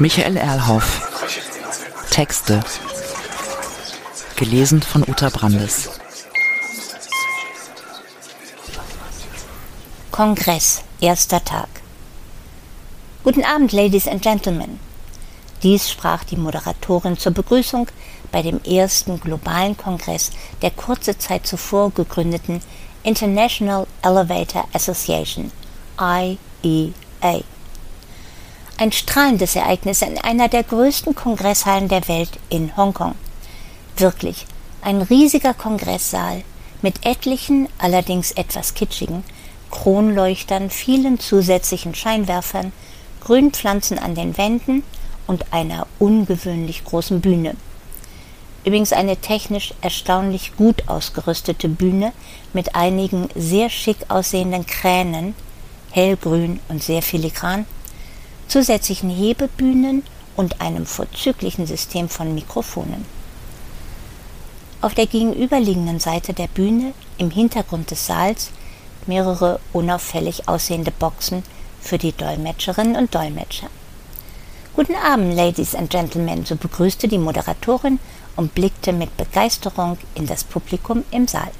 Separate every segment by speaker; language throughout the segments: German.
Speaker 1: Michael Erlhoff. Texte. Gelesen von Uta Brandes.
Speaker 2: Kongress, erster Tag. Guten Abend, Ladies and Gentlemen. Dies sprach die Moderatorin zur Begrüßung bei dem ersten globalen Kongress der kurze Zeit zuvor gegründeten International Elevator Association, IEA. Ein strahlendes Ereignis in einer der größten Kongresshallen der Welt in Hongkong. Wirklich ein riesiger Kongresssaal mit etlichen, allerdings etwas kitschigen, Kronleuchtern, vielen zusätzlichen Scheinwerfern, Grünpflanzen an den Wänden und einer ungewöhnlich großen Bühne. Übrigens eine technisch erstaunlich gut ausgerüstete Bühne mit einigen sehr schick aussehenden Kränen, hellgrün und sehr filigran, zusätzlichen Hebebühnen und einem vorzüglichen System von Mikrofonen. Auf der gegenüberliegenden Seite der Bühne, im Hintergrund des Saals, mehrere unauffällig aussehende Boxen für die Dolmetscherinnen und Dolmetscher. Guten Abend, Ladies and Gentlemen, so begrüßte die Moderatorin und blickte mit Begeisterung in das Publikum im Saal.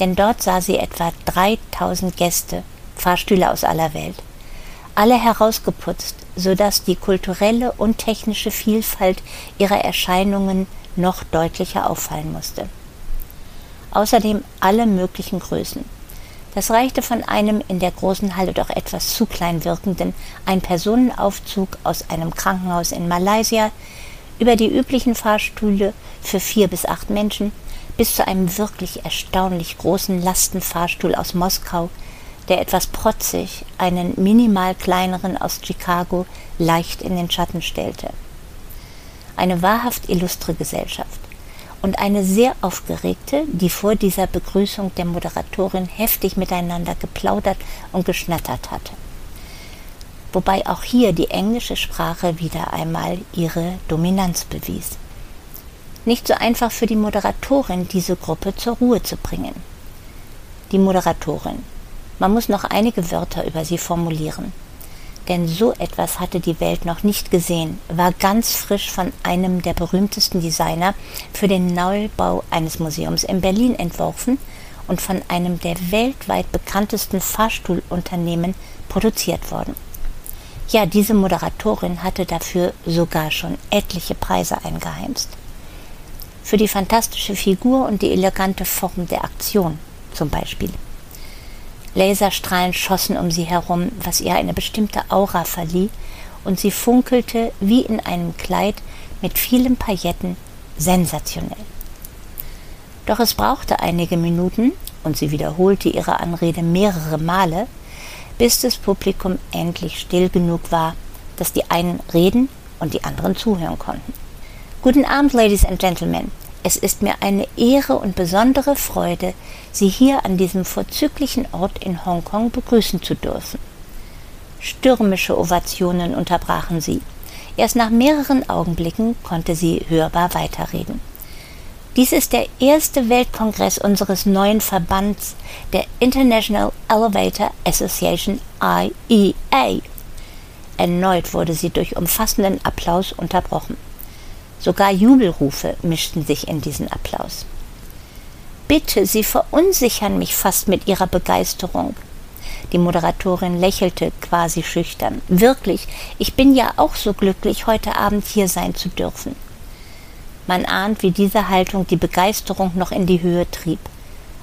Speaker 2: Denn dort sah sie etwa 3000 Gäste, Fahrstühle aus aller Welt, alle herausgeputzt, so dass die kulturelle und technische Vielfalt ihrer Erscheinungen noch deutlicher auffallen musste. Außerdem alle möglichen Größen. Das reichte von einem in der großen Halle doch etwas zu klein wirkenden Ein-Personenaufzug aus einem Krankenhaus in Malaysia über die üblichen Fahrstühle für vier bis acht Menschen bis zu einem wirklich erstaunlich großen Lastenfahrstuhl aus Moskau, der etwas protzig einen minimal kleineren aus Chicago leicht in den Schatten stellte. Eine wahrhaft illustre Gesellschaft und eine sehr aufgeregte, die vor dieser Begrüßung der Moderatorin heftig miteinander geplaudert und geschnattert hatte. Wobei auch hier die englische Sprache wieder einmal ihre Dominanz bewies. Nicht so einfach für die Moderatorin, diese Gruppe zur Ruhe zu bringen. Die Moderatorin, man muss noch einige Wörter über sie formulieren. Denn so etwas hatte die Welt noch nicht gesehen, war ganz frisch von einem der berühmtesten Designer für den Neubau eines Museums in Berlin entworfen und von einem der weltweit bekanntesten Fahrstuhlunternehmen produziert worden. Ja, diese Moderatorin hatte dafür sogar schon etliche Preise eingeheimst. Für die fantastische Figur und die elegante Form der Aktion zum Beispiel. Laserstrahlen schossen um sie herum, was ihr eine bestimmte Aura verlieh, und sie funkelte wie in einem Kleid mit vielen Pailletten sensationell. Doch es brauchte einige Minuten, und sie wiederholte ihre Anrede mehrere Male, bis das Publikum endlich still genug war, dass die einen reden und die anderen zuhören konnten. Guten Abend, Ladies and Gentlemen. Es ist mir eine Ehre und besondere Freude, Sie hier an diesem vorzüglichen Ort in Hongkong begrüßen zu dürfen. Stürmische Ovationen unterbrachen sie. Erst nach mehreren Augenblicken konnte sie hörbar weiterreden. Dies ist der erste Weltkongress unseres neuen Verbands, der International Elevator Association IEA. Erneut wurde sie durch umfassenden Applaus unterbrochen. Sogar Jubelrufe mischten sich in diesen Applaus. Bitte, Sie verunsichern mich fast mit Ihrer Begeisterung. Die Moderatorin lächelte quasi schüchtern. Wirklich, ich bin ja auch so glücklich, heute Abend hier sein zu dürfen. Man ahnt, wie diese Haltung die Begeisterung noch in die Höhe trieb.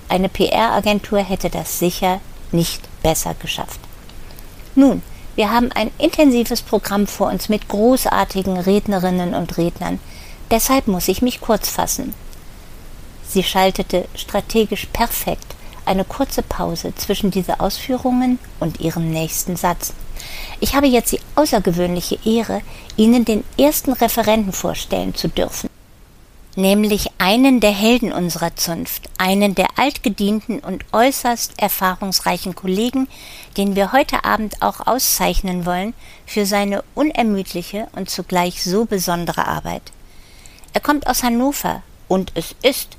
Speaker 2: Eine PR-Agentur hätte das sicher nicht besser geschafft. Nun, wir haben ein intensives Programm vor uns mit großartigen Rednerinnen und Rednern. Deshalb muss ich mich kurz fassen. Sie schaltete strategisch perfekt eine kurze Pause zwischen diese Ausführungen und ihrem nächsten Satz. Ich habe jetzt die außergewöhnliche Ehre, Ihnen den ersten Referenten vorstellen zu dürfen nämlich einen der Helden unserer Zunft, einen der altgedienten und äußerst erfahrungsreichen Kollegen, den wir heute Abend auch auszeichnen wollen für seine unermüdliche und zugleich so besondere Arbeit. Er kommt aus Hannover und es ist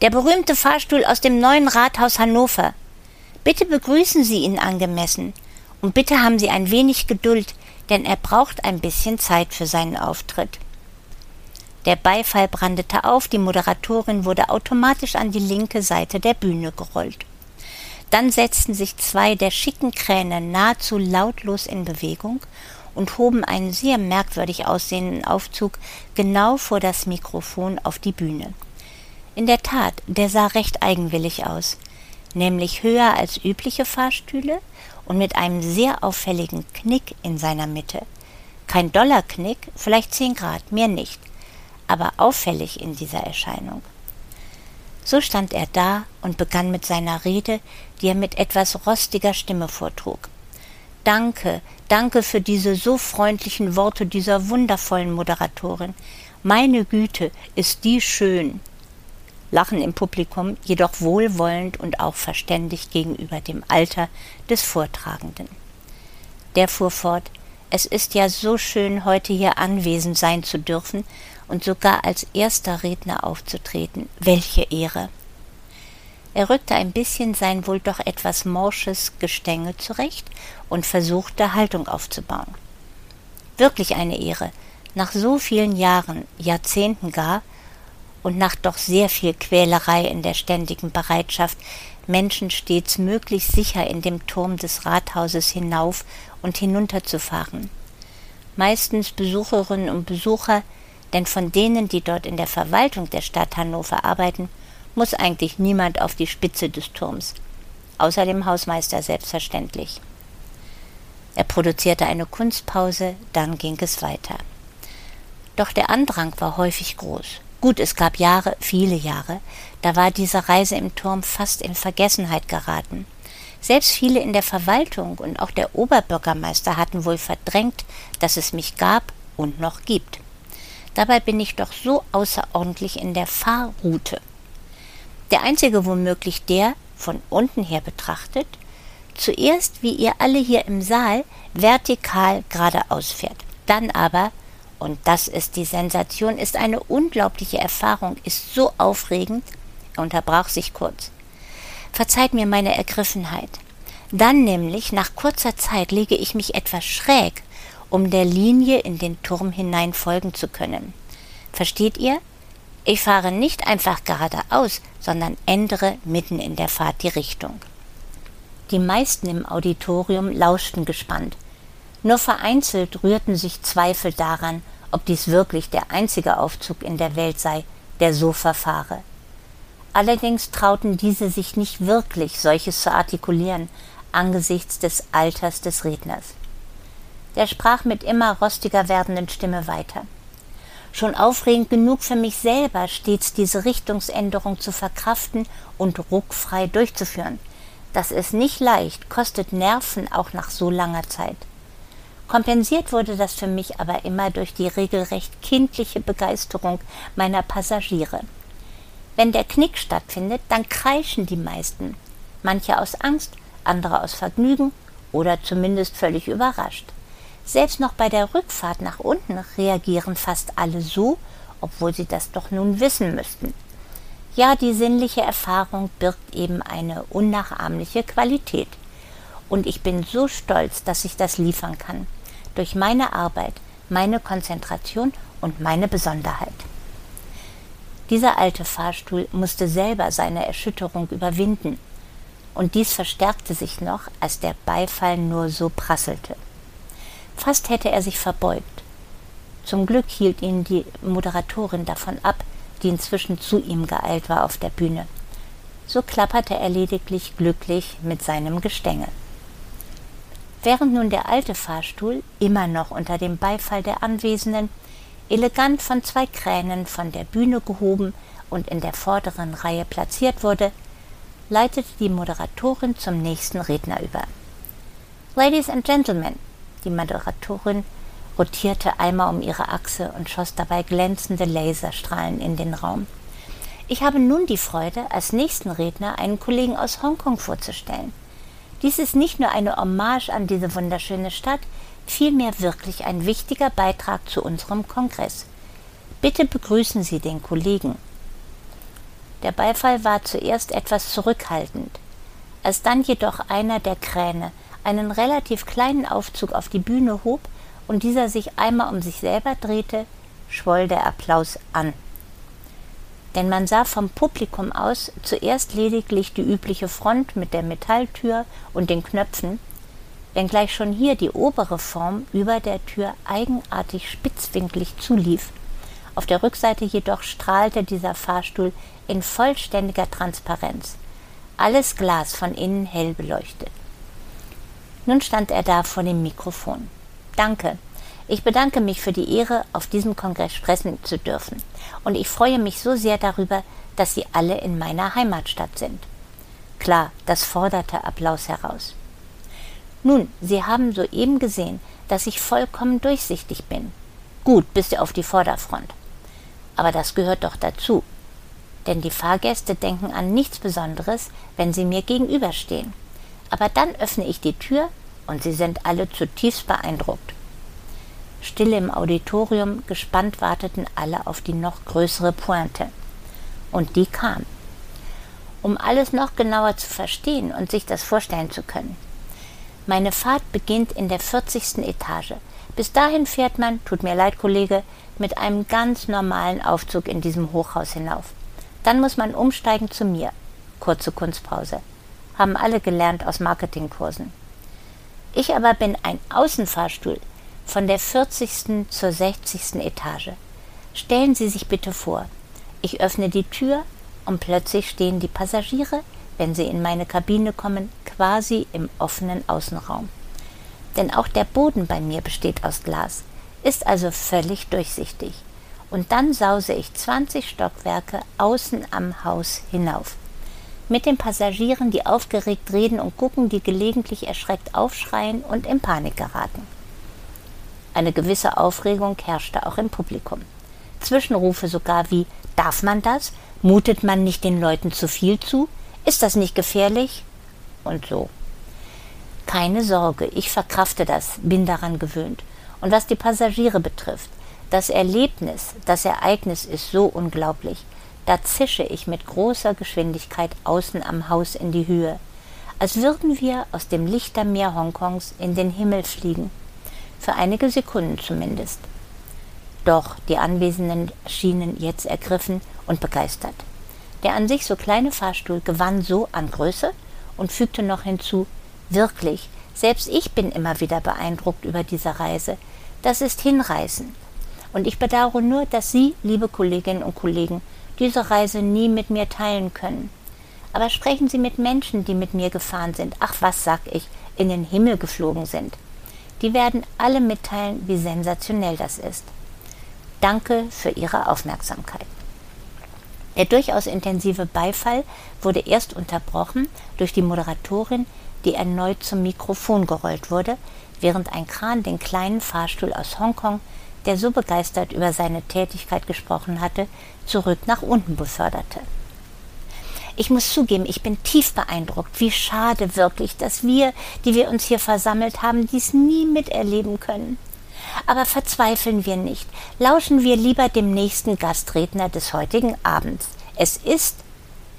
Speaker 2: der berühmte Fahrstuhl aus dem neuen Rathaus Hannover. Bitte begrüßen Sie ihn angemessen Und bitte haben Sie ein wenig Geduld, denn er braucht ein bisschen Zeit für seinen Auftritt. Der Beifall brandete auf, die Moderatorin wurde automatisch an die linke Seite der Bühne gerollt. Dann setzten sich zwei der schicken Kräne nahezu lautlos in Bewegung und hoben einen sehr merkwürdig aussehenden Aufzug genau vor das Mikrofon auf die Bühne. In der Tat, der sah recht eigenwillig aus, nämlich höher als übliche Fahrstühle und mit einem sehr auffälligen Knick in seiner Mitte. Kein Dollarknick, vielleicht zehn Grad, mehr nicht aber auffällig in dieser Erscheinung. So stand er da und begann mit seiner Rede, die er mit etwas rostiger Stimme vortrug. Danke, danke für diese so freundlichen Worte dieser wundervollen Moderatorin. Meine Güte, ist die schön. Lachen im Publikum, jedoch wohlwollend und auch verständig gegenüber dem Alter des Vortragenden. Der fuhr fort, es ist ja so schön, heute hier anwesend sein zu dürfen und sogar als erster Redner aufzutreten. Welche Ehre! Er rückte ein bisschen sein wohl doch etwas morsches Gestänge zurecht und versuchte Haltung aufzubauen. Wirklich eine Ehre, nach so vielen Jahren, Jahrzehnten gar, und nach doch sehr viel Quälerei in der ständigen Bereitschaft, Menschen stets möglichst sicher in dem Turm des Rathauses hinauf und hinunter zu fahren. Meistens Besucherinnen und Besucher, denn von denen, die dort in der Verwaltung der Stadt Hannover arbeiten, muss eigentlich niemand auf die Spitze des Turms, außer dem Hausmeister selbstverständlich. Er produzierte eine Kunstpause, dann ging es weiter. Doch der Andrang war häufig groß. Gut, es gab Jahre, viele Jahre, da war diese Reise im Turm fast in Vergessenheit geraten. Selbst viele in der Verwaltung und auch der Oberbürgermeister hatten wohl verdrängt, dass es mich gab und noch gibt. Dabei bin ich doch so außerordentlich in der Fahrroute. Der einzige womöglich der, von unten her betrachtet, zuerst, wie ihr alle hier im Saal, vertikal geradeaus fährt. Dann aber, und das ist die Sensation, ist eine unglaubliche Erfahrung, ist so aufregend, er unterbrach sich kurz. Verzeiht mir meine Ergriffenheit. Dann nämlich, nach kurzer Zeit, lege ich mich etwas schräg um der Linie in den Turm hinein folgen zu können. Versteht ihr? Ich fahre nicht einfach geradeaus, sondern ändere mitten in der Fahrt die Richtung. Die meisten im Auditorium lauschten gespannt. Nur vereinzelt rührten sich Zweifel daran, ob dies wirklich der einzige Aufzug in der Welt sei, der so verfahre. Allerdings trauten diese sich nicht wirklich, solches zu artikulieren, angesichts des Alters des Redners. Der sprach mit immer rostiger werdenden Stimme weiter. Schon aufregend genug für mich selber, stets diese Richtungsänderung zu verkraften und ruckfrei durchzuführen. Das ist nicht leicht, kostet Nerven auch nach so langer Zeit. Kompensiert wurde das für mich aber immer durch die regelrecht kindliche Begeisterung meiner Passagiere. Wenn der Knick stattfindet, dann kreischen die meisten, manche aus Angst, andere aus Vergnügen oder zumindest völlig überrascht. Selbst noch bei der Rückfahrt nach unten reagieren fast alle so, obwohl sie das doch nun wissen müssten. Ja, die sinnliche Erfahrung birgt eben eine unnachahmliche Qualität. Und ich bin so stolz, dass ich das liefern kann. Durch meine Arbeit, meine Konzentration und meine Besonderheit. Dieser alte Fahrstuhl musste selber seine Erschütterung überwinden. Und dies verstärkte sich noch, als der Beifall nur so prasselte. Fast hätte er sich verbeugt. Zum Glück hielt ihn die Moderatorin davon ab, die inzwischen zu ihm geeilt war auf der Bühne. So klapperte er lediglich glücklich mit seinem Gestänge. Während nun der alte Fahrstuhl, immer noch unter dem Beifall der Anwesenden, elegant von zwei Kränen von der Bühne gehoben und in der vorderen Reihe platziert wurde, leitete die Moderatorin zum nächsten Redner über. Ladies and Gentlemen, die Moderatorin rotierte einmal um ihre Achse und schoss dabei glänzende Laserstrahlen in den Raum. Ich habe nun die Freude, als nächsten Redner einen Kollegen aus Hongkong vorzustellen. Dies ist nicht nur eine Hommage an diese wunderschöne Stadt, vielmehr wirklich ein wichtiger Beitrag zu unserem Kongress. Bitte begrüßen Sie den Kollegen. Der Beifall war zuerst etwas zurückhaltend. Als dann jedoch einer der Kräne einen relativ kleinen Aufzug auf die Bühne hob und dieser sich einmal um sich selber drehte, schwoll der Applaus an. Denn man sah vom Publikum aus zuerst lediglich die übliche Front mit der Metalltür und den Knöpfen, wenngleich schon hier die obere Form über der Tür eigenartig spitzwinklig zulief. Auf der Rückseite jedoch strahlte dieser Fahrstuhl in vollständiger Transparenz. Alles Glas von innen hell beleuchtet. Nun stand er da vor dem Mikrofon. Danke. Ich bedanke mich für die Ehre, auf diesem Kongress sprechen zu dürfen. Und ich freue mich so sehr darüber, dass Sie alle in meiner Heimatstadt sind. Klar, das forderte Applaus heraus. Nun, Sie haben soeben gesehen, dass ich vollkommen durchsichtig bin. Gut, bis auf die Vorderfront. Aber das gehört doch dazu. Denn die Fahrgäste denken an nichts Besonderes, wenn sie mir gegenüberstehen aber dann öffne ich die Tür und sie sind alle zutiefst beeindruckt. Stille im Auditorium, gespannt warteten alle auf die noch größere Pointe. Und die kam. Um alles noch genauer zu verstehen und sich das vorstellen zu können. Meine Fahrt beginnt in der 40. Etage. Bis dahin fährt man, tut mir leid, Kollege, mit einem ganz normalen Aufzug in diesem Hochhaus hinauf. Dann muss man umsteigen zu mir. Kurze Kunstpause haben alle gelernt aus Marketingkursen. Ich aber bin ein Außenfahrstuhl von der 40. zur 60. Etage. Stellen Sie sich bitte vor, ich öffne die Tür und plötzlich stehen die Passagiere, wenn sie in meine Kabine kommen, quasi im offenen Außenraum. Denn auch der Boden bei mir besteht aus Glas, ist also völlig durchsichtig. Und dann sause ich 20 Stockwerke außen am Haus hinauf mit den Passagieren, die aufgeregt reden und gucken, die gelegentlich erschreckt aufschreien und in Panik geraten. Eine gewisse Aufregung herrschte auch im Publikum. Zwischenrufe sogar wie Darf man das? Mutet man nicht den Leuten zu viel zu? Ist das nicht gefährlich? Und so. Keine Sorge, ich verkrafte das, bin daran gewöhnt. Und was die Passagiere betrifft, das Erlebnis, das Ereignis ist so unglaublich. Da zische ich mit großer Geschwindigkeit außen am Haus in die Höhe, als würden wir aus dem Lichtermeer Hongkongs in den Himmel fliegen. Für einige Sekunden zumindest. Doch die Anwesenden schienen jetzt ergriffen und begeistert. Der an sich so kleine Fahrstuhl gewann so an Größe und fügte noch hinzu, wirklich, selbst ich bin immer wieder beeindruckt über diese Reise. Das ist hinreißend. Und ich bedauere nur, dass Sie, liebe Kolleginnen und Kollegen, diese Reise nie mit mir teilen können. Aber sprechen Sie mit Menschen, die mit mir gefahren sind, ach was sag ich, in den Himmel geflogen sind. Die werden alle mitteilen, wie sensationell das ist. Danke für Ihre Aufmerksamkeit. Der durchaus intensive Beifall wurde erst unterbrochen durch die Moderatorin, die erneut zum Mikrofon gerollt wurde, während ein Kran den kleinen Fahrstuhl aus Hongkong der so begeistert über seine Tätigkeit gesprochen hatte, zurück nach unten beförderte. Ich muss zugeben, ich bin tief beeindruckt. Wie schade wirklich, dass wir, die wir uns hier versammelt haben, dies nie miterleben können. Aber verzweifeln wir nicht. Lauschen wir lieber dem nächsten Gastredner des heutigen Abends. Es ist,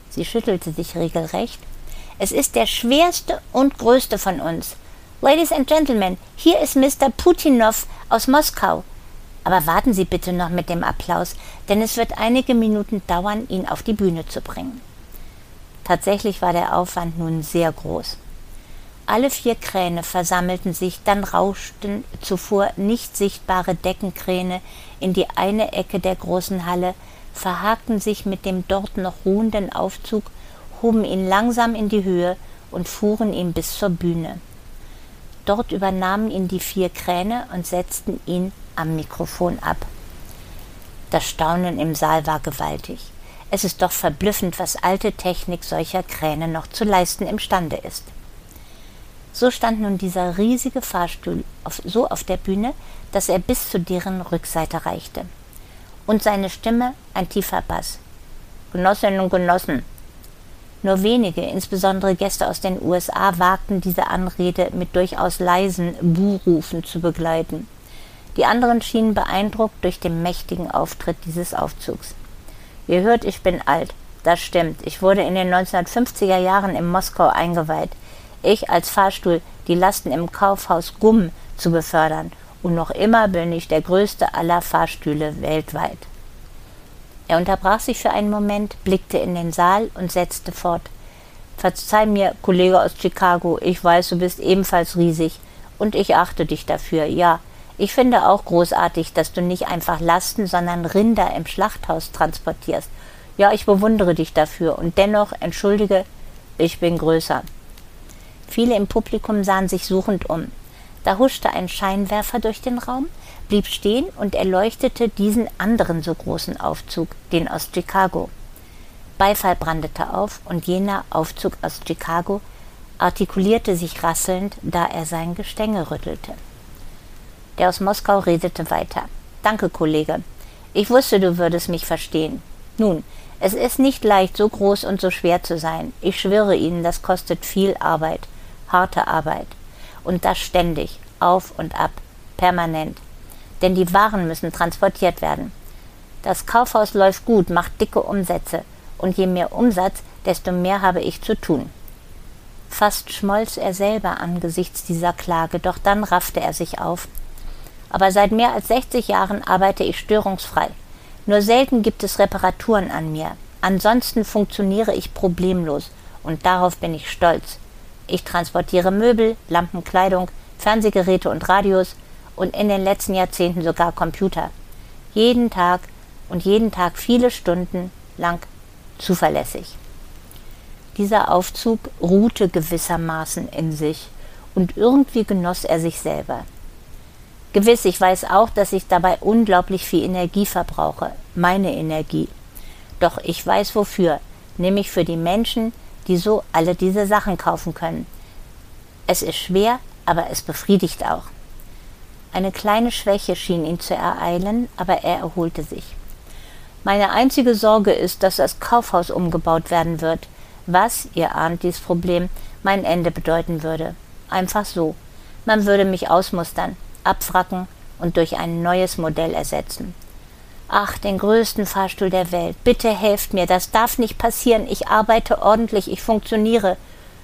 Speaker 2: sie schüttelte sich regelrecht, es ist der schwerste und größte von uns. Ladies and Gentlemen, hier ist Mr. Putinov aus Moskau. Aber warten Sie bitte noch mit dem Applaus, denn es wird einige Minuten dauern, ihn auf die Bühne zu bringen. Tatsächlich war der Aufwand nun sehr groß. Alle vier Kräne versammelten sich, dann rauschten zuvor nicht sichtbare Deckenkräne in die eine Ecke der großen Halle, verhakten sich mit dem dort noch ruhenden Aufzug, hoben ihn langsam in die Höhe und fuhren ihn bis zur Bühne. Dort übernahmen ihn die vier Kräne und setzten ihn am Mikrofon ab. Das Staunen im Saal war gewaltig. Es ist doch verblüffend, was alte Technik solcher Kräne noch zu leisten imstande ist. So stand nun dieser riesige Fahrstuhl auf, so auf der Bühne, dass er bis zu deren Rückseite reichte. Und seine Stimme ein tiefer Bass. Genossinnen und Genossen. Nur wenige, insbesondere Gäste aus den USA, wagten diese Anrede mit durchaus leisen Buhrufen zu begleiten. Die anderen schienen beeindruckt durch den mächtigen Auftritt dieses Aufzugs. Ihr hört, ich bin alt. Das stimmt. Ich wurde in den 1950er Jahren in Moskau eingeweiht. Ich als Fahrstuhl die Lasten im Kaufhaus Gumm zu befördern. Und noch immer bin ich der größte aller Fahrstühle weltweit. Er unterbrach sich für einen Moment, blickte in den Saal und setzte fort. Verzeih mir, Kollege aus Chicago, ich weiß, du bist ebenfalls riesig und ich achte dich dafür, ja. Ich finde auch großartig, dass du nicht einfach Lasten, sondern Rinder im Schlachthaus transportierst. Ja, ich bewundere dich dafür und dennoch, entschuldige, ich bin größer. Viele im Publikum sahen sich suchend um. Da huschte ein Scheinwerfer durch den Raum, blieb stehen und erleuchtete diesen anderen so großen Aufzug, den aus Chicago. Beifall brandete auf und jener Aufzug aus Chicago artikulierte sich rasselnd, da er sein Gestänge rüttelte. Der aus Moskau redete weiter. Danke, Kollege. Ich wusste, du würdest mich verstehen. Nun, es ist nicht leicht, so groß und so schwer zu sein. Ich schwöre Ihnen, das kostet viel Arbeit, harte Arbeit. Und das ständig, auf und ab, permanent. Denn die Waren müssen transportiert werden. Das Kaufhaus läuft gut, macht dicke Umsätze. Und je mehr Umsatz, desto mehr habe ich zu tun. Fast schmolz er selber angesichts dieser Klage, doch dann raffte er sich auf. Aber seit mehr als 60 Jahren arbeite ich störungsfrei. Nur selten gibt es Reparaturen an mir. Ansonsten funktioniere ich problemlos und darauf bin ich stolz. Ich transportiere Möbel, Lampen, Kleidung, Fernsehgeräte und Radios und in den letzten Jahrzehnten sogar Computer. Jeden Tag und jeden Tag viele Stunden lang zuverlässig. Dieser Aufzug ruhte gewissermaßen in sich und irgendwie genoss er sich selber. Gewiss, ich weiß auch, dass ich dabei unglaublich viel Energie verbrauche, meine Energie. Doch ich weiß wofür, nämlich für die Menschen, die so alle diese Sachen kaufen können. Es ist schwer, aber es befriedigt auch. Eine kleine Schwäche schien ihn zu ereilen, aber er erholte sich. Meine einzige Sorge ist, dass das Kaufhaus umgebaut werden wird, was, ihr ahnt dies Problem, mein Ende bedeuten würde. Einfach so. Man würde mich ausmustern, abwracken und durch ein neues Modell ersetzen. Ach, den größten Fahrstuhl der Welt. Bitte helft mir, das darf nicht passieren. Ich arbeite ordentlich, ich funktioniere.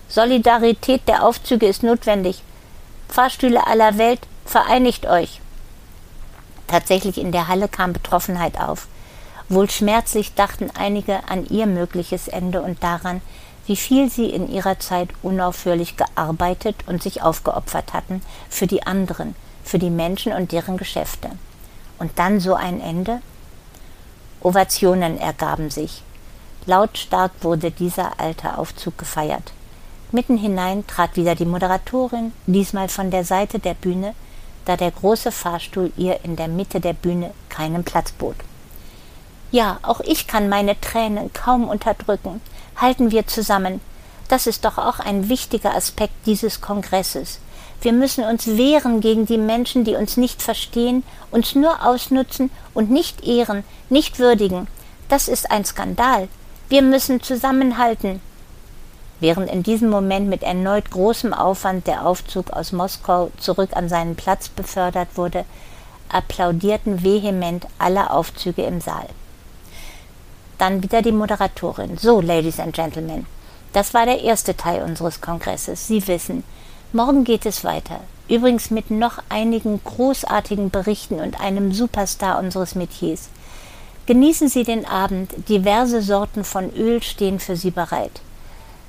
Speaker 2: Solidarität der Aufzüge ist notwendig. Fahrstühle aller Welt, vereinigt euch. Tatsächlich in der Halle kam Betroffenheit auf. Wohl schmerzlich dachten einige an ihr mögliches Ende und daran, wie viel sie in ihrer Zeit unaufhörlich gearbeitet und sich aufgeopfert hatten für die anderen, für die Menschen und deren Geschäfte. Und dann so ein Ende? Ovationen ergaben sich. Lautstark wurde dieser alte Aufzug gefeiert. Mitten hinein trat wieder die Moderatorin, diesmal von der Seite der Bühne, da der große Fahrstuhl ihr in der Mitte der Bühne keinen Platz bot. Ja, auch ich kann meine Tränen kaum unterdrücken. Halten wir zusammen. Das ist doch auch ein wichtiger Aspekt dieses Kongresses. Wir müssen uns wehren gegen die Menschen, die uns nicht verstehen, uns nur ausnutzen und nicht ehren, nicht würdigen. Das ist ein Skandal. Wir müssen zusammenhalten. Während in diesem Moment mit erneut großem Aufwand der Aufzug aus Moskau zurück an seinen Platz befördert wurde, applaudierten vehement alle Aufzüge im Saal. Dann wieder die Moderatorin. So, Ladies and Gentlemen, das war der erste Teil unseres Kongresses. Sie wissen, morgen geht es weiter. Übrigens mit noch einigen großartigen Berichten und einem Superstar unseres Metiers. Genießen Sie den Abend. Diverse Sorten von Öl stehen für Sie bereit.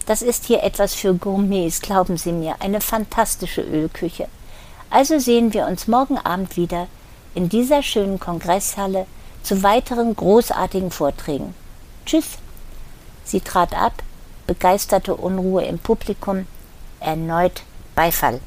Speaker 2: Das ist hier etwas für Gourmets, glauben Sie mir, eine fantastische Ölküche. Also sehen wir uns morgen Abend wieder in dieser schönen Kongresshalle zu weiteren großartigen Vorträgen. Tschüss. Sie trat ab, begeisterte Unruhe im Publikum, erneut Beifall.